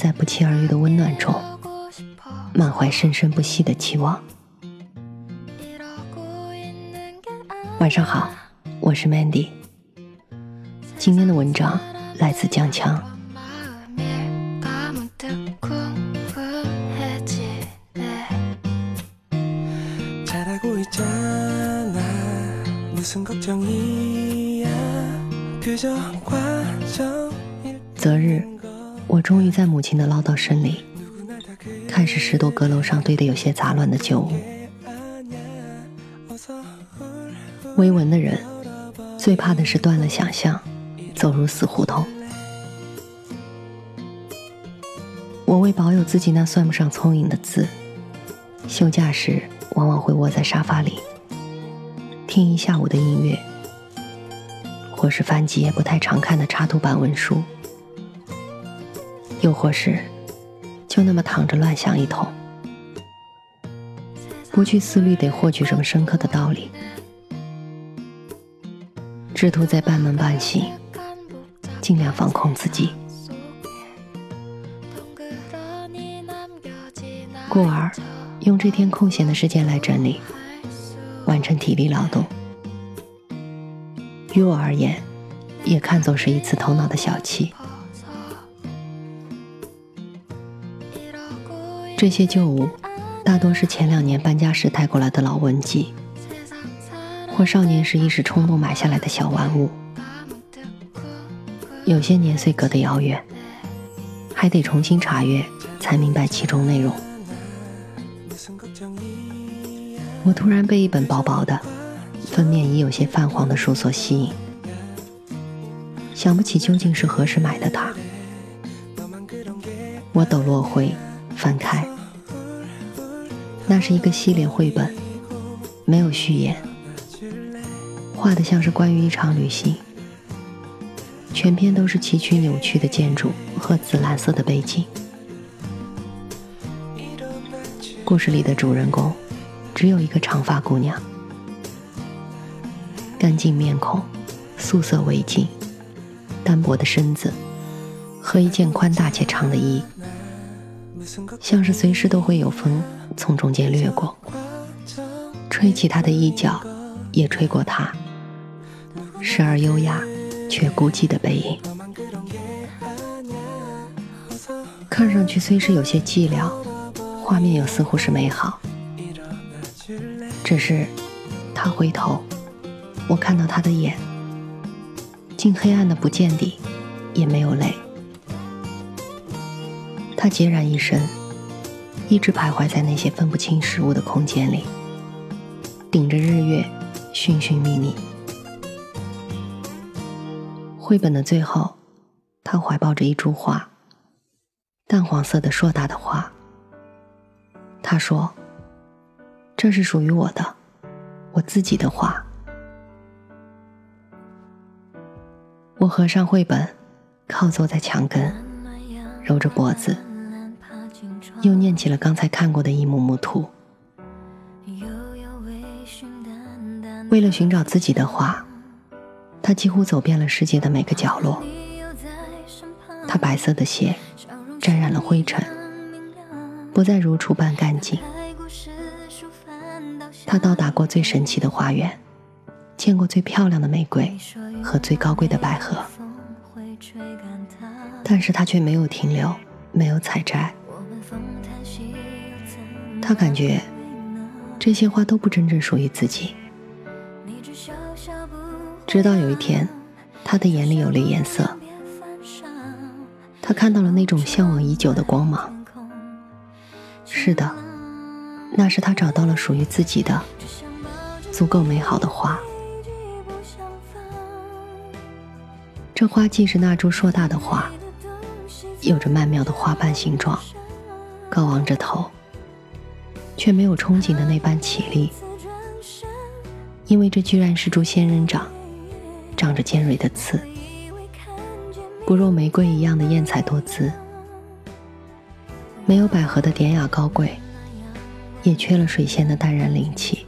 在不期而遇的温暖中，满怀生生不息的期望。晚上好，我是 Mandy。今天的文章来自江强。择日，我终于在母亲的唠叨声里，开始拾掇阁楼上堆得有些杂乱的旧物。微文的人，最怕的是断了想象，走入死胡同。我为保有自己那算不上聪颖的字，休假时往往会窝在沙发里，听一下午的音乐，或是翻几页不太常看的插图版文书，又或是就那么躺着乱想一通，不去思虑得获取什么深刻的道理。试图在半梦半醒，尽量放空自己，故而用这天空闲的时间来整理，完成体力劳动。于我而言，也看作是一次头脑的小憩。这些旧物，大多是前两年搬家时带过来的老文集。或少年时一时冲动买下来的小玩物，有些年岁隔得遥远，还得重新查阅才明白其中内容。我突然被一本薄薄的、封面已有些泛黄的书所吸引，想不起究竟是何时买的它。我抖落灰，翻开，那是一个系列绘本，没有序言。画的像是关于一场旅行，全篇都是崎岖扭曲的建筑和紫蓝色的背景。故事里的主人公只有一个长发姑娘，干净面孔，素色围巾，单薄的身子和一件宽大且长的衣，像是随时都会有风从中间掠过，吹起他的衣角，也吹过他。时而优雅，却孤寂的背影，看上去虽是有些寂寥，画面又似乎是美好。只是，他回头，我看到他的眼，竟黑暗的不见底，也没有泪。他孑然一身，一直徘徊在那些分不清事物的空间里，顶着日月，寻寻觅觅。绘本的最后，他怀抱着一株花，淡黄色的硕大的花。他说：“这是属于我的，我自己的花。”我合上绘本，靠坐在墙根，揉着脖子，又念起了刚才看过的一幕幕图。为了寻找自己的花。他几乎走遍了世界的每个角落。他白色的鞋沾染了灰尘，不再如初般干净。他到达过最神奇的花园，见过最漂亮的玫瑰和最高贵的百合，但是他却没有停留，没有采摘。他感觉这些花都不真正属于自己。直到有一天，他的眼里有了颜色，他看到了那种向往已久的光芒。是的，那是他找到了属于自己的、足够美好的花。这花既是那株硕大的花，有着曼妙的花瓣形状，高昂着头，却没有憧憬的那般绮丽，因为这居然是株仙人掌，长着尖锐的刺，不若玫瑰一样的艳彩多姿，没有百合的典雅高贵，也缺了水仙的淡然灵气。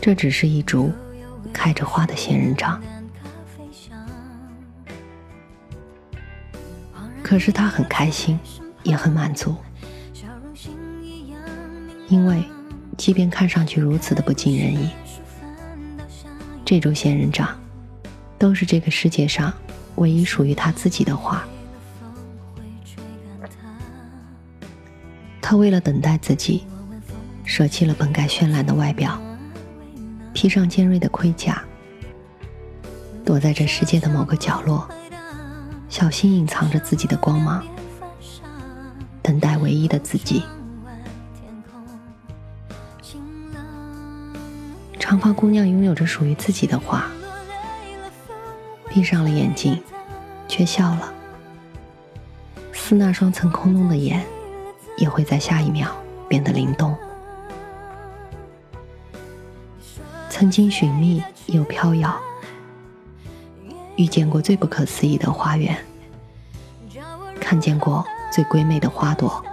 这只是一株开着花的仙人掌。可是他很开心，也很满足，因为即便看上去如此的不尽人意，这株仙人掌都是这个世界上唯一属于他自己的花。他为了等待自己，舍弃了本该绚烂的外表，披上尖锐的盔甲，躲在这世界的某个角落。小心隐藏着自己的光芒，等待唯一的自己。长发姑娘拥有着属于自己的花，闭上了眼睛，却笑了。似那双曾空洞的眼，也会在下一秒变得灵动。曾经寻觅又飘摇。遇见过最不可思议的花园，看见过最瑰美的花朵，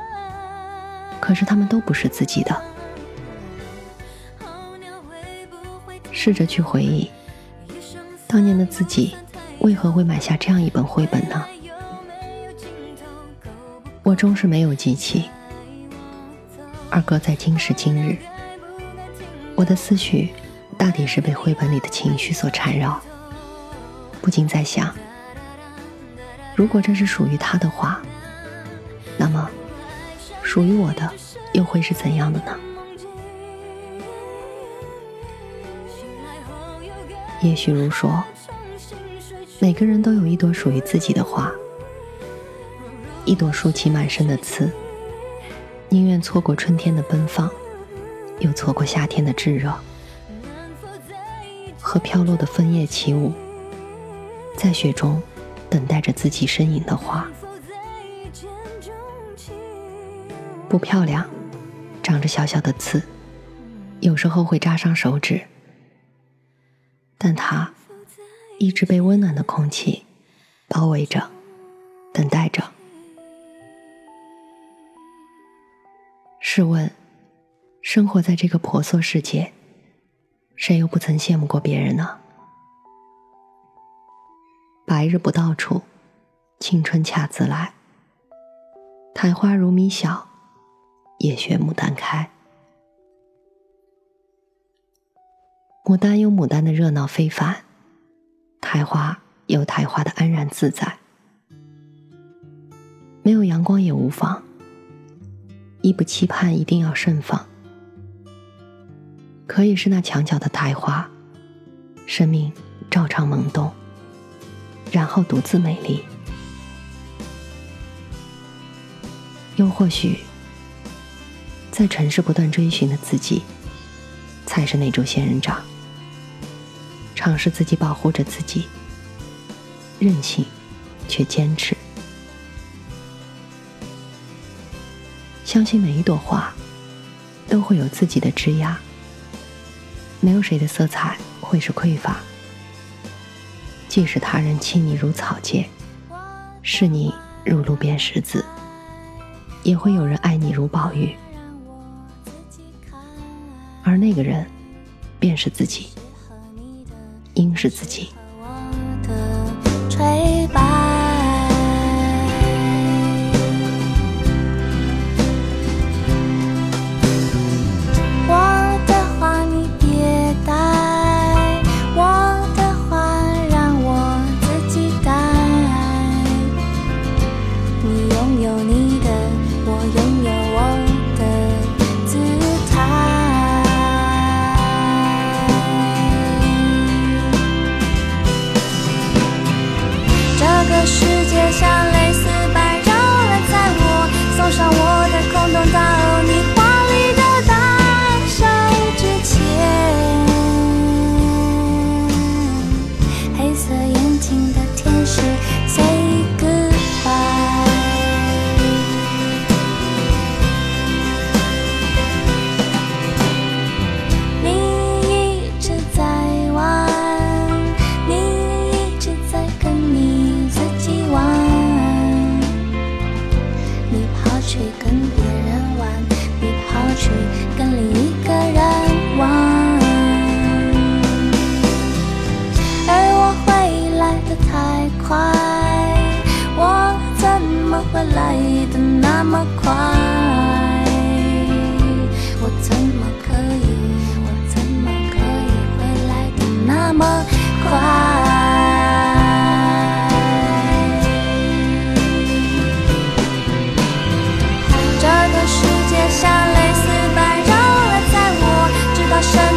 可是它们都不是自己的。试着去回忆，当年的自己为何会买下这样一本绘本呢？我终是没有记起，而搁在今时今日，我的思绪大抵是被绘本里的情绪所缠绕。不禁在想，如果这是属于他的话，那么属于我的又会是怎样的呢？叶许如说，每个人都有一朵属于自己的花，一朵竖起满身的刺，宁愿错过春天的奔放，又错过夏天的炙热，和飘落的枫叶起舞。在雪中等待着自己身影的花，不漂亮，长着小小的刺，有时候会扎伤手指，但它一直被温暖的空气包围着，等待着。试问，生活在这个婆娑世界，谁又不曾羡慕过别人呢？白日不到处，青春恰自来。苔花如米小，也学牡丹开。牡丹有牡丹的热闹非凡，苔花有苔花的安然自在。没有阳光也无妨，亦不期盼一定要盛放。可以是那墙角的苔花，生命照常萌动。然后独自美丽，又或许，在城市不断追寻的自己，才是那株仙人掌。尝试自己保护着自己，任性却坚持，相信每一朵花都会有自己的枝桠，没有谁的色彩会是匮乏。即使他人弃你如草芥，视你如路边石子，也会有人爱你如宝玉。而那个人，便是自己，应是自己。会来的那么快，我怎么可以？我怎么可以会来的那么快？这个世界像雷丝般绕来绕去，直到……